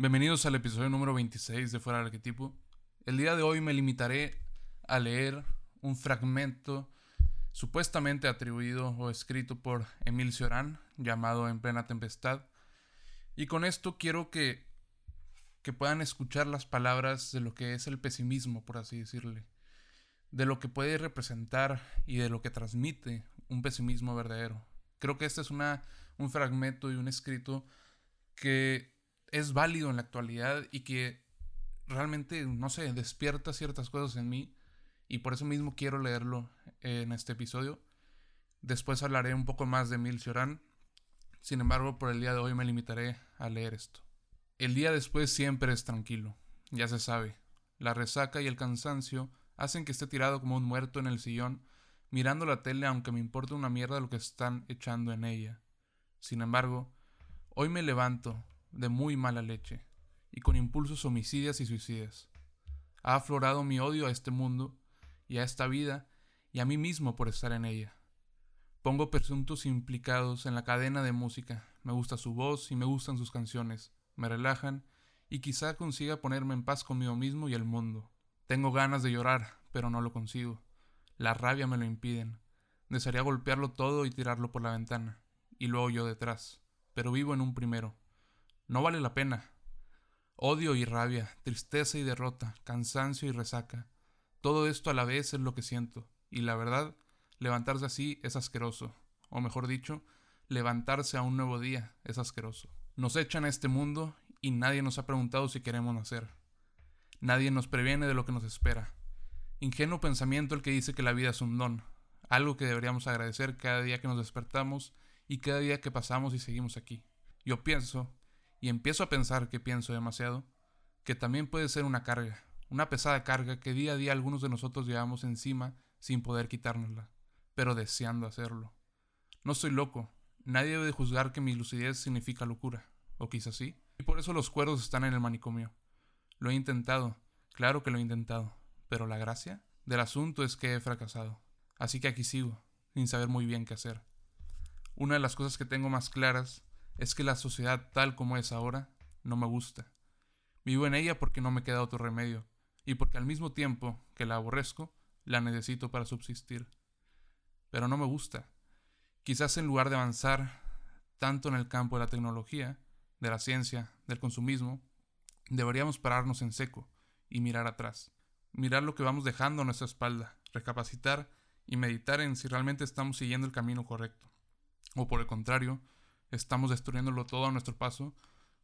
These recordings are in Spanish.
Bienvenidos al episodio número 26 de Fuera del Arquetipo. El día de hoy me limitaré a leer un fragmento supuestamente atribuido o escrito por Emil Cioran llamado En plena tempestad. Y con esto quiero que, que puedan escuchar las palabras de lo que es el pesimismo, por así decirle, de lo que puede representar y de lo que transmite un pesimismo verdadero. Creo que este es una, un fragmento y un escrito que es válido en la actualidad y que realmente, no sé, despierta ciertas cosas en mí y por eso mismo quiero leerlo en este episodio. Después hablaré un poco más de Emil Cioran. Sin embargo, por el día de hoy me limitaré a leer esto. El día después siempre es tranquilo, ya se sabe. La resaca y el cansancio hacen que esté tirado como un muerto en el sillón, mirando la tele aunque me importe una mierda lo que están echando en ella. Sin embargo, hoy me levanto de muy mala leche y con impulsos homicidas y suicidas. Ha aflorado mi odio a este mundo y a esta vida y a mí mismo por estar en ella. Pongo presuntos implicados en la cadena de música, me gusta su voz y me gustan sus canciones, me relajan y quizá consiga ponerme en paz conmigo mismo y el mundo. Tengo ganas de llorar, pero no lo consigo. La rabia me lo impiden. Desearía golpearlo todo y tirarlo por la ventana, y luego yo detrás, pero vivo en un primero. No vale la pena. Odio y rabia, tristeza y derrota, cansancio y resaca, todo esto a la vez es lo que siento, y la verdad, levantarse así es asqueroso, o mejor dicho, levantarse a un nuevo día es asqueroso. Nos echan a este mundo y nadie nos ha preguntado si queremos nacer. Nadie nos previene de lo que nos espera. Ingenuo pensamiento el que dice que la vida es un don, algo que deberíamos agradecer cada día que nos despertamos y cada día que pasamos y seguimos aquí. Yo pienso, y empiezo a pensar que pienso demasiado, que también puede ser una carga, una pesada carga que día a día algunos de nosotros llevamos encima sin poder quitárnosla, pero deseando hacerlo. No soy loco, nadie debe juzgar que mi lucidez significa locura, o quizás sí, y por eso los cuerdos están en el manicomio. Lo he intentado, claro que lo he intentado, pero la gracia del asunto es que he fracasado. Así que aquí sigo, sin saber muy bien qué hacer. Una de las cosas que tengo más claras es que la sociedad tal como es ahora no me gusta. Vivo en ella porque no me queda otro remedio, y porque al mismo tiempo que la aborrezco, la necesito para subsistir. Pero no me gusta. Quizás en lugar de avanzar tanto en el campo de la tecnología, de la ciencia, del consumismo, deberíamos pararnos en seco y mirar atrás, mirar lo que vamos dejando a nuestra espalda, recapacitar y meditar en si realmente estamos siguiendo el camino correcto, o por el contrario, estamos destruyéndolo todo a nuestro paso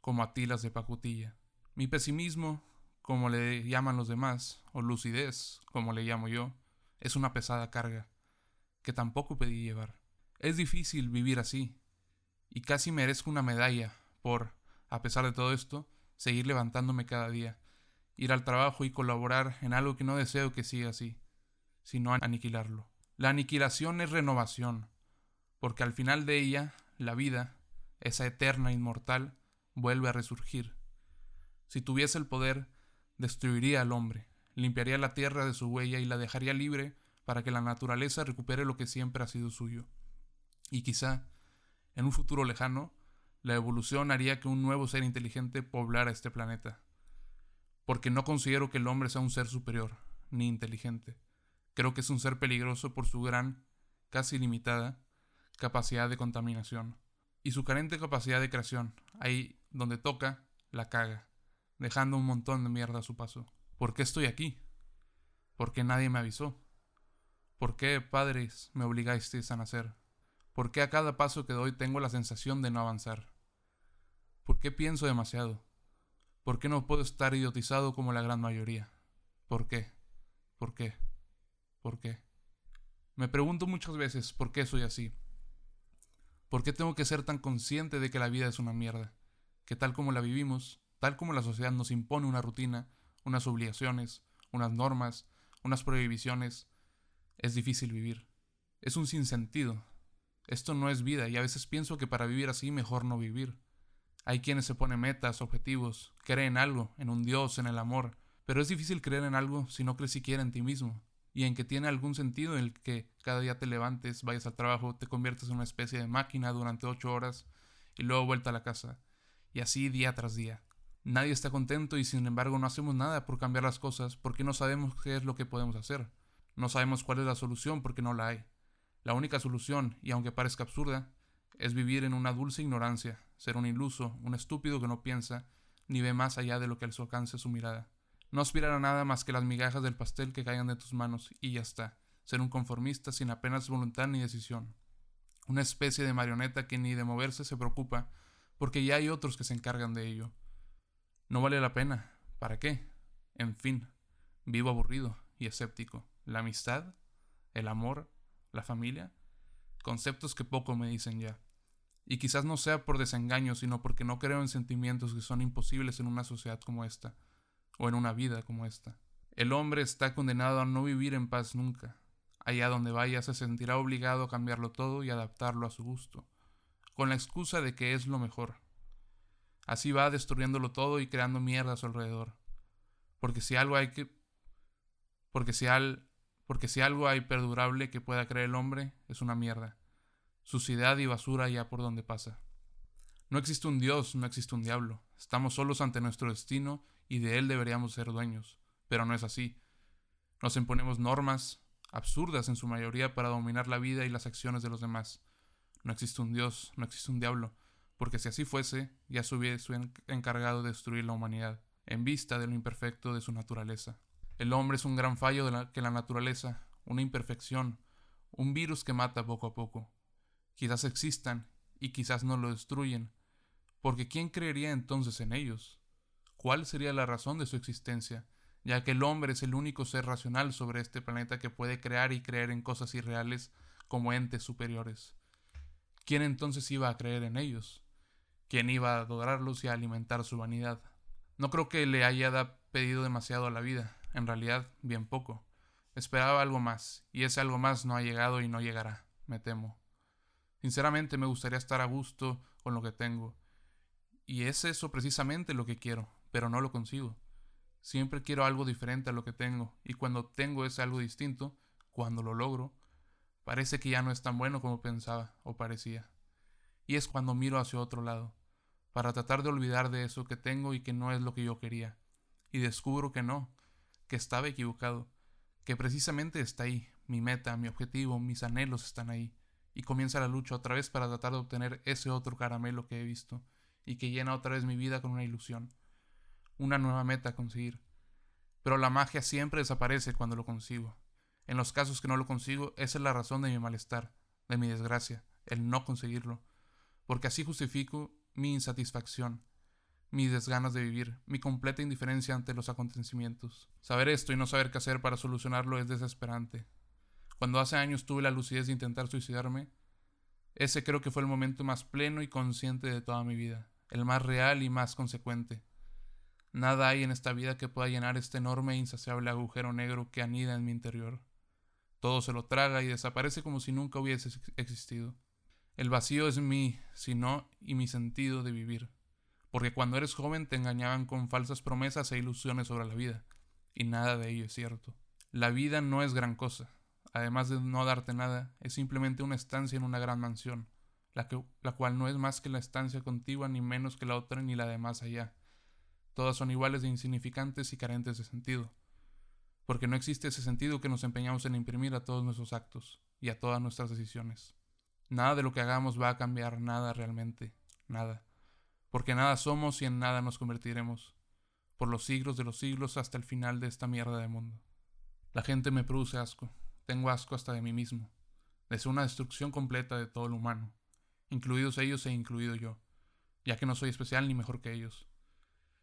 como atilas de pacutilla. Mi pesimismo como le llaman los demás, o lucidez, como le llamo yo, es una pesada carga, que tampoco pedí llevar. Es difícil vivir así, y casi merezco una medalla por, a pesar de todo esto, seguir levantándome cada día, ir al trabajo y colaborar en algo que no deseo que siga así, sino aniquilarlo. La aniquilación es renovación, porque al final de ella, la vida, esa eterna inmortal, vuelve a resurgir. Si tuviese el poder, destruiría al hombre, limpiaría la tierra de su huella y la dejaría libre para que la naturaleza recupere lo que siempre ha sido suyo. Y quizá, en un futuro lejano, la evolución haría que un nuevo ser inteligente poblara este planeta. Porque no considero que el hombre sea un ser superior, ni inteligente. Creo que es un ser peligroso por su gran, casi limitada, capacidad de contaminación. Y su carente capacidad de creación, ahí donde toca, la caga dejando un montón de mierda a su paso. ¿Por qué estoy aquí? ¿Por qué nadie me avisó? ¿Por qué, padres, me obligasteis a nacer? ¿Por qué a cada paso que doy tengo la sensación de no avanzar? ¿Por qué pienso demasiado? ¿Por qué no puedo estar idiotizado como la gran mayoría? ¿Por qué? ¿Por qué? ¿Por qué? Me pregunto muchas veces por qué soy así. ¿Por qué tengo que ser tan consciente de que la vida es una mierda? Que tal como la vivimos, tal como la sociedad nos impone una rutina, unas obligaciones, unas normas, unas prohibiciones, es difícil vivir. Es un sinsentido. Esto no es vida y a veces pienso que para vivir así mejor no vivir. Hay quienes se ponen metas, objetivos, creen en algo, en un Dios, en el amor, pero es difícil creer en algo si no crees siquiera en ti mismo, y en que tiene algún sentido el que cada día te levantes, vayas al trabajo, te conviertes en una especie de máquina durante ocho horas y luego vuelta a la casa, y así día tras día. Nadie está contento y sin embargo no hacemos nada por cambiar las cosas porque no sabemos qué es lo que podemos hacer. No sabemos cuál es la solución porque no la hay. La única solución, y aunque parezca absurda, es vivir en una dulce ignorancia, ser un iluso, un estúpido que no piensa, ni ve más allá de lo que su alcance su mirada. No aspirar a nada más que las migajas del pastel que caigan de tus manos, y ya está. Ser un conformista sin apenas voluntad ni decisión. Una especie de marioneta que ni de moverse se preocupa, porque ya hay otros que se encargan de ello. No vale la pena. ¿Para qué? En fin, vivo aburrido y escéptico. La amistad, el amor, la familia, conceptos que poco me dicen ya. Y quizás no sea por desengaño, sino porque no creo en sentimientos que son imposibles en una sociedad como esta, o en una vida como esta. El hombre está condenado a no vivir en paz nunca. Allá donde vaya se sentirá obligado a cambiarlo todo y adaptarlo a su gusto, con la excusa de que es lo mejor. Así va destruyéndolo todo y creando mierda a su alrededor. Porque si algo hay que. Porque si, al... porque si algo hay perdurable que pueda creer el hombre, es una mierda. Suciedad y basura ya por donde pasa. No existe un Dios, no existe un diablo. Estamos solos ante nuestro destino y de él deberíamos ser dueños. Pero no es así. Nos imponemos normas, absurdas en su mayoría, para dominar la vida y las acciones de los demás. No existe un Dios, no existe un diablo porque si así fuese, ya se hubiese encargado de destruir la humanidad, en vista de lo imperfecto de su naturaleza. El hombre es un gran fallo de la, que la naturaleza, una imperfección, un virus que mata poco a poco. Quizás existan y quizás no lo destruyen, porque ¿quién creería entonces en ellos? ¿Cuál sería la razón de su existencia, ya que el hombre es el único ser racional sobre este planeta que puede crear y creer en cosas irreales como entes superiores? ¿Quién entonces iba a creer en ellos? quien iba a adorarlos y a alimentar su vanidad. No creo que le haya pedido demasiado a la vida, en realidad bien poco. Esperaba algo más, y ese algo más no ha llegado y no llegará, me temo. Sinceramente me gustaría estar a gusto con lo que tengo, y es eso precisamente lo que quiero, pero no lo consigo. Siempre quiero algo diferente a lo que tengo, y cuando tengo ese algo distinto, cuando lo logro, parece que ya no es tan bueno como pensaba o parecía. Y es cuando miro hacia otro lado, para tratar de olvidar de eso que tengo y que no es lo que yo quería. Y descubro que no, que estaba equivocado, que precisamente está ahí, mi meta, mi objetivo, mis anhelos están ahí. Y comienza la lucha otra vez para tratar de obtener ese otro caramelo que he visto y que llena otra vez mi vida con una ilusión, una nueva meta a conseguir. Pero la magia siempre desaparece cuando lo consigo. En los casos que no lo consigo, esa es la razón de mi malestar, de mi desgracia, el no conseguirlo, porque así justifico mi insatisfacción, mis desganas de vivir, mi completa indiferencia ante los acontecimientos. Saber esto y no saber qué hacer para solucionarlo es desesperante. Cuando hace años tuve la lucidez de intentar suicidarme, ese creo que fue el momento más pleno y consciente de toda mi vida, el más real y más consecuente. Nada hay en esta vida que pueda llenar este enorme e insaciable agujero negro que anida en mi interior. Todo se lo traga y desaparece como si nunca hubiese existido. El vacío es mi, sino y mi sentido de vivir. Porque cuando eres joven te engañaban con falsas promesas e ilusiones sobre la vida, y nada de ello es cierto. La vida no es gran cosa. Además de no darte nada, es simplemente una estancia en una gran mansión, la, que, la cual no es más que la estancia contigua ni menos que la otra ni la de más allá. Todas son iguales de insignificantes y carentes de sentido, porque no existe ese sentido que nos empeñamos en imprimir a todos nuestros actos y a todas nuestras decisiones. Nada de lo que hagamos va a cambiar nada realmente, nada. Porque nada somos y en nada nos convertiremos, por los siglos de los siglos hasta el final de esta mierda de mundo. La gente me produce asco, tengo asco hasta de mí mismo. Deseo una destrucción completa de todo lo humano, incluidos ellos e incluido yo, ya que no soy especial ni mejor que ellos.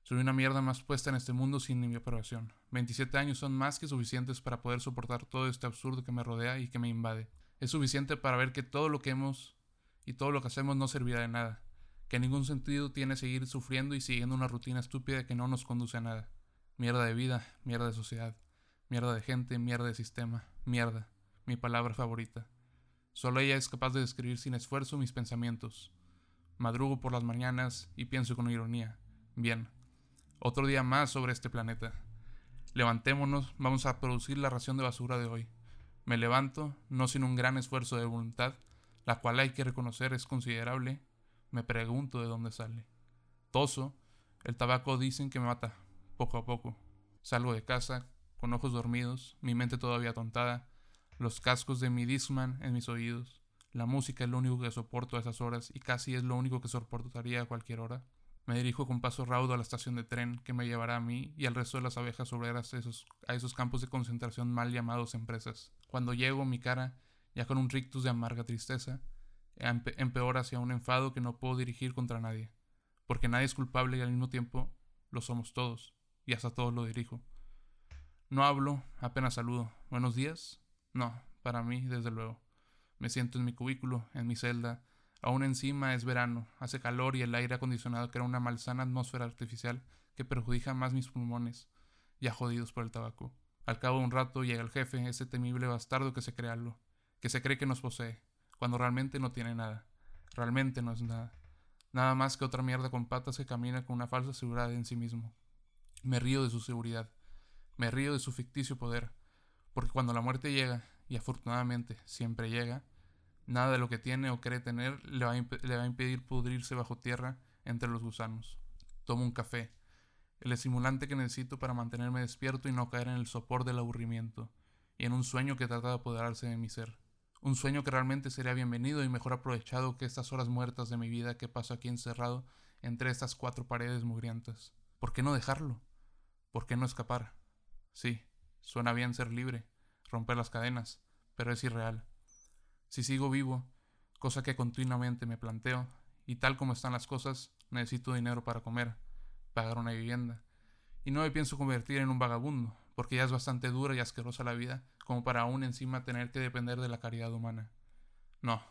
Soy una mierda más puesta en este mundo sin mi aprobación. 27 años son más que suficientes para poder soportar todo este absurdo que me rodea y que me invade es suficiente para ver que todo lo que hemos y todo lo que hacemos no servirá de nada, que ningún sentido tiene seguir sufriendo y siguiendo una rutina estúpida que no nos conduce a nada. Mierda de vida, mierda de sociedad, mierda de gente, mierda de sistema, mierda, mi palabra favorita. Solo ella es capaz de describir sin esfuerzo mis pensamientos. Madrugo por las mañanas y pienso con ironía. Bien, otro día más sobre este planeta. Levantémonos, vamos a producir la ración de basura de hoy. Me levanto, no sin un gran esfuerzo de voluntad, la cual hay que reconocer es considerable. Me pregunto de dónde sale. Toso, El tabaco dicen que me mata, poco a poco. Salgo de casa, con ojos dormidos, mi mente todavía tontada, los cascos de mi Discman en mis oídos. La música es lo único que soporto a esas horas y casi es lo único que soportaría a cualquier hora. Me dirijo con paso raudo a la estación de tren que me llevará a mí y al resto de las abejas obreras a esos, esos campos de concentración mal llamados empresas. Cuando llego, mi cara, ya con un rictus de amarga tristeza, empeora hacia un enfado que no puedo dirigir contra nadie, porque nadie es culpable y al mismo tiempo lo somos todos, y hasta todos lo dirijo. No hablo, apenas saludo. ¿Buenos días? No, para mí, desde luego. Me siento en mi cubículo, en mi celda. Aún encima es verano, hace calor y el aire acondicionado crea una malsana atmósfera artificial que perjudica más mis pulmones, ya jodidos por el tabaco. Al cabo de un rato llega el jefe, ese temible bastardo que se cree algo, que se cree que nos posee, cuando realmente no tiene nada. Realmente no es nada. Nada más que otra mierda con patas que camina con una falsa seguridad en sí mismo. Me río de su seguridad. Me río de su ficticio poder. Porque cuando la muerte llega, y afortunadamente siempre llega, nada de lo que tiene o cree tener le va, le va a impedir pudrirse bajo tierra entre los gusanos. Tomo un café, el estimulante que necesito para mantenerme despierto y no caer en el sopor del aburrimiento, y en un sueño que trata de apoderarse de mi ser. Un sueño que realmente sería bienvenido y mejor aprovechado que estas horas muertas de mi vida que paso aquí encerrado entre estas cuatro paredes mugrientas. ¿Por qué no dejarlo? ¿Por qué no escapar? Sí, suena bien ser libre, romper las cadenas, pero es irreal. Si sigo vivo, cosa que continuamente me planteo, y tal como están las cosas, necesito dinero para comer, pagar una vivienda, y no me pienso convertir en un vagabundo, porque ya es bastante dura y asquerosa la vida como para aún encima tener que depender de la caridad humana. No,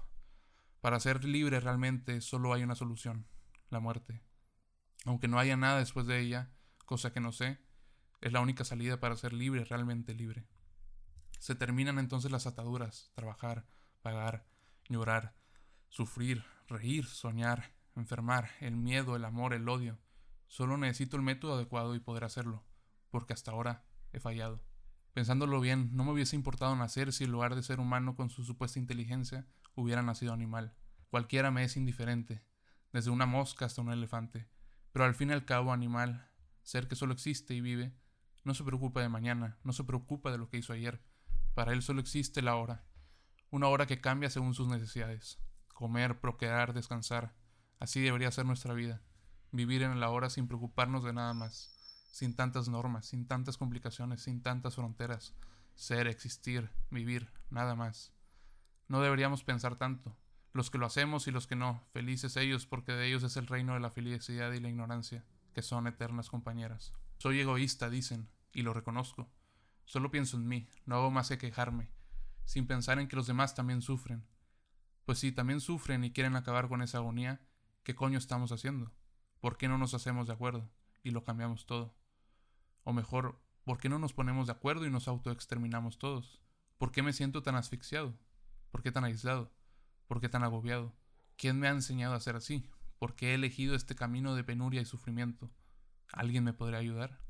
para ser libre realmente solo hay una solución, la muerte. Aunque no haya nada después de ella, cosa que no sé, es la única salida para ser libre, realmente libre. Se terminan entonces las ataduras, trabajar, pagar, llorar, sufrir, reír, soñar, enfermar, el miedo, el amor, el odio. Solo necesito el método adecuado y poder hacerlo, porque hasta ahora he fallado. Pensándolo bien, no me hubiese importado nacer si en lugar de ser humano con su supuesta inteligencia hubiera nacido animal. Cualquiera me es indiferente, desde una mosca hasta un elefante. Pero al fin y al cabo, animal, ser que solo existe y vive, no se preocupa de mañana, no se preocupa de lo que hizo ayer. Para él solo existe la hora. Una hora que cambia según sus necesidades. Comer, procrear, descansar. Así debería ser nuestra vida. Vivir en la hora sin preocuparnos de nada más sin tantas normas, sin tantas complicaciones, sin tantas fronteras. Ser, existir, vivir, nada más. No deberíamos pensar tanto. Los que lo hacemos y los que no, felices ellos porque de ellos es el reino de la felicidad y la ignorancia, que son eternas compañeras. Soy egoísta, dicen, y lo reconozco. Solo pienso en mí, no hago más que quejarme, sin pensar en que los demás también sufren. Pues si también sufren y quieren acabar con esa agonía, ¿qué coño estamos haciendo? ¿Por qué no nos hacemos de acuerdo? y lo cambiamos todo. O mejor, ¿por qué no nos ponemos de acuerdo y nos autoexterminamos todos? ¿Por qué me siento tan asfixiado? ¿Por qué tan aislado? ¿Por qué tan agobiado? ¿Quién me ha enseñado a ser así? ¿Por qué he elegido este camino de penuria y sufrimiento? ¿Alguien me podría ayudar?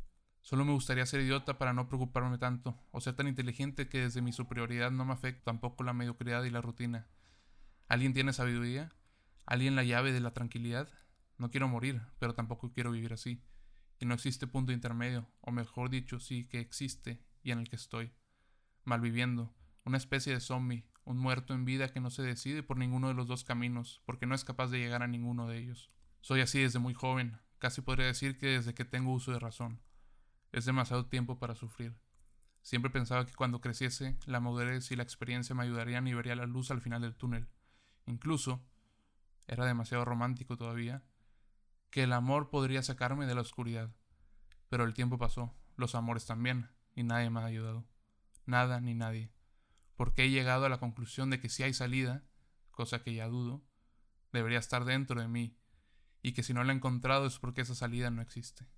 Solo me gustaría ser idiota para no preocuparme tanto, o ser tan inteligente que desde mi superioridad no me afecte tampoco la mediocridad y la rutina. ¿Alguien tiene sabiduría? ¿Alguien la llave de la tranquilidad? No quiero morir, pero tampoco quiero vivir así y no existe punto intermedio, o mejor dicho, sí que existe y en el que estoy, malviviendo, una especie de zombie, un muerto en vida que no se decide por ninguno de los dos caminos, porque no es capaz de llegar a ninguno de ellos. Soy así desde muy joven, casi podría decir que desde que tengo uso de razón. Es demasiado tiempo para sufrir. Siempre pensaba que cuando creciese, la madurez y la experiencia me ayudarían y vería la luz al final del túnel. Incluso, era demasiado romántico todavía, que el amor podría sacarme de la oscuridad. Pero el tiempo pasó, los amores también, y nadie me ha ayudado. Nada ni nadie. Porque he llegado a la conclusión de que si hay salida, cosa que ya dudo, debería estar dentro de mí, y que si no la he encontrado es porque esa salida no existe.